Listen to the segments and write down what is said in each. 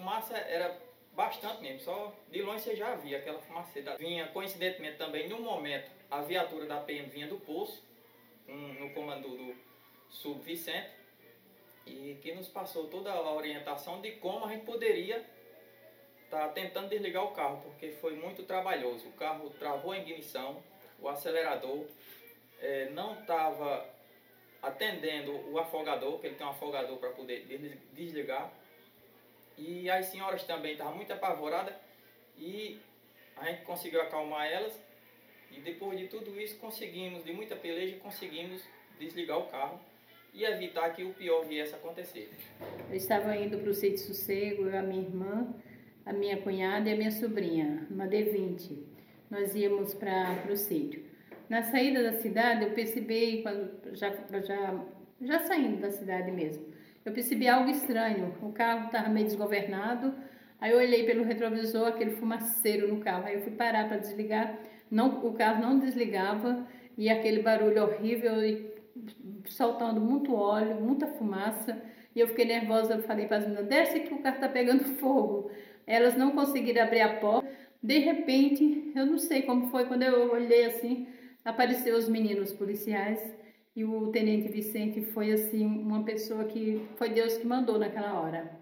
fumaça era bastante mesmo, só de longe você já via aquela fumaça. Vinha, coincidentemente também, no momento, a viatura da PM vinha do poço, um, no comando do Sub Vicente, e que nos passou toda a orientação de como a gente poderia estar tá tentando desligar o carro, porque foi muito trabalhoso. O carro travou a ignição, o acelerador é, não estava atendendo o afogador, que ele tem um afogador para poder desligar. E as senhoras também estavam muito apavoradas e a gente conseguiu acalmar elas. E depois de tudo isso, conseguimos, de muita peleja, conseguimos desligar o carro e evitar que o pior viesse a acontecer. Eu estava indo para o sítio Sossego, eu, a minha irmã, a minha cunhada e a minha sobrinha, uma D20. Nós íamos para o sítio. Na saída da cidade, eu percebi, quando já, já, já saindo da cidade mesmo, eu percebi algo estranho. O carro estava meio desgovernado. Aí eu olhei pelo retrovisor, aquele fumaceiro no carro. Aí eu fui parar para desligar. Não, o carro não desligava e aquele barulho horrível e soltando muito óleo, muita fumaça. E eu fiquei nervosa, eu falei para as meninas, desce que o carro está pegando fogo. Elas não conseguiram abrir a porta. De repente, eu não sei como foi, quando eu olhei assim, apareceu os meninos policiais e o tenente Vicente foi assim uma pessoa que foi Deus que mandou naquela hora.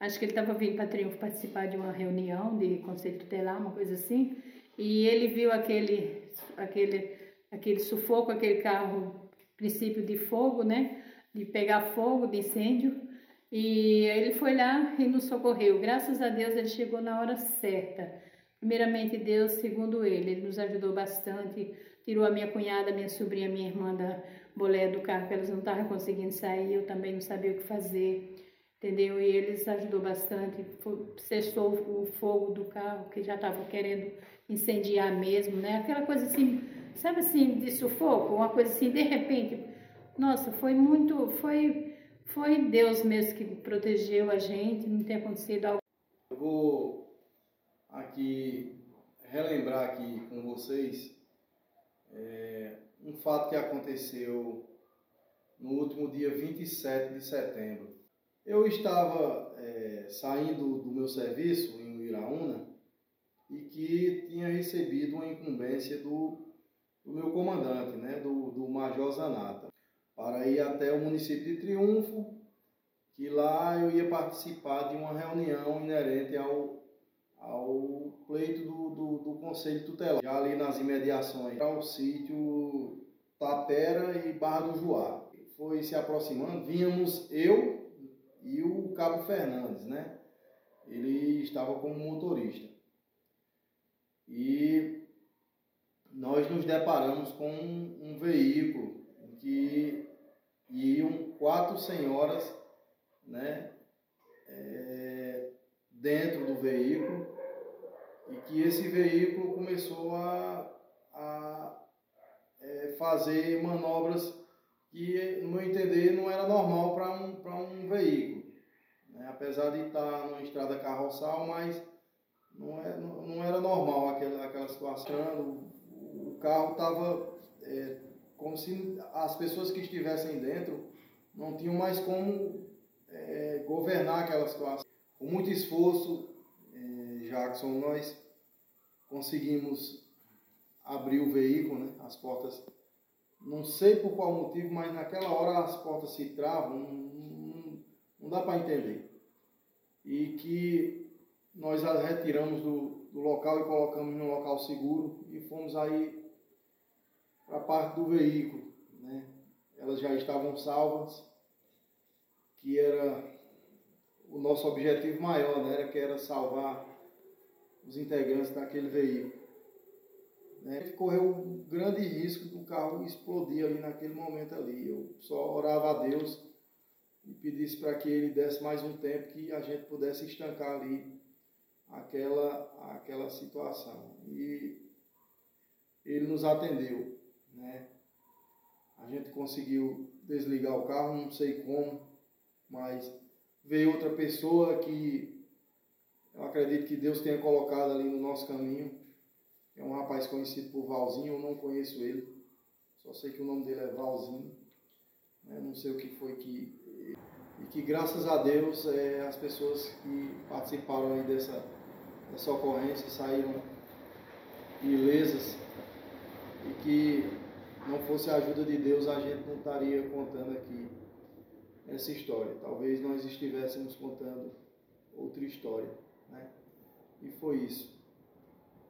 Acho que ele estava vindo para Triunfo participar de uma reunião de conselho tutelar, uma coisa assim, e ele viu aquele aquele aquele sufoco, aquele carro princípio de fogo, né, de pegar fogo, de incêndio, e ele foi lá e nos socorreu. Graças a Deus ele chegou na hora certa. Primeiramente Deus, segundo ele, ele nos ajudou bastante tirou a minha cunhada, minha sobrinha, minha irmã da bolé do carro, que elas não estavam conseguindo sair, eu também não sabia o que fazer, entendeu? E eles ajudou bastante, cessou o fogo do carro, que já estava querendo incendiar mesmo, né? Aquela coisa assim, sabe assim, de sufoco, uma coisa assim, de repente, nossa, foi muito, foi, foi Deus mesmo que protegeu a gente, não tem acontecido algo. Eu vou aqui relembrar aqui com vocês é, um fato que aconteceu no último dia 27 de setembro. Eu estava é, saindo do meu serviço em Iraúna e que tinha recebido uma incumbência do, do meu comandante, né, do, do Major Zanata, para ir até o município de Triunfo, que lá eu ia participar de uma reunião inerente ao ao pleito do, do, do Conselho Tutelar, já ali nas imediações, ao sítio Tapera e Barra do Juá. Foi se aproximando, vínhamos eu e o Cabo Fernandes, né? Ele estava como motorista. E nós nos deparamos com um, um veículo que iam quatro senhoras, né? Dentro do veículo e que esse veículo começou a, a é, fazer manobras que, no meu entender, não era normal para um, um veículo. Né? Apesar de estar numa estrada carroçal, mas não, é, não, não era normal aquela, aquela situação. O, o carro estava é, como se as pessoas que estivessem dentro não tinham mais como é, governar aquela situação. Com muito esforço, Jackson, nós conseguimos abrir o veículo, né? as portas, não sei por qual motivo, mas naquela hora as portas se travam, não, não, não dá para entender. E que nós as retiramos do, do local e colocamos no local seguro e fomos aí para a parte do veículo. Né? Elas já estavam salvas, que era o nosso objetivo maior, né? era que era salvar os integrantes daquele veículo. Né? Correu um grande risco do carro explodir ali naquele momento ali. Eu só orava a Deus e pedisse para que ele desse mais um tempo que a gente pudesse estancar ali aquela, aquela situação. E ele nos atendeu. Né? A gente conseguiu desligar o carro, não sei como, mas veio outra pessoa que eu acredito que Deus tenha colocado ali no nosso caminho. É um rapaz conhecido por Valzinho, eu não conheço ele, só sei que o nome dele é Valzinho. Né? Não sei o que foi que. E que graças a Deus é, as pessoas que participaram aí dessa, dessa ocorrência saíram ilesas e que não fosse a ajuda de Deus a gente não estaria contando aqui essa história. Talvez nós estivéssemos contando outra história. Né? E foi isso.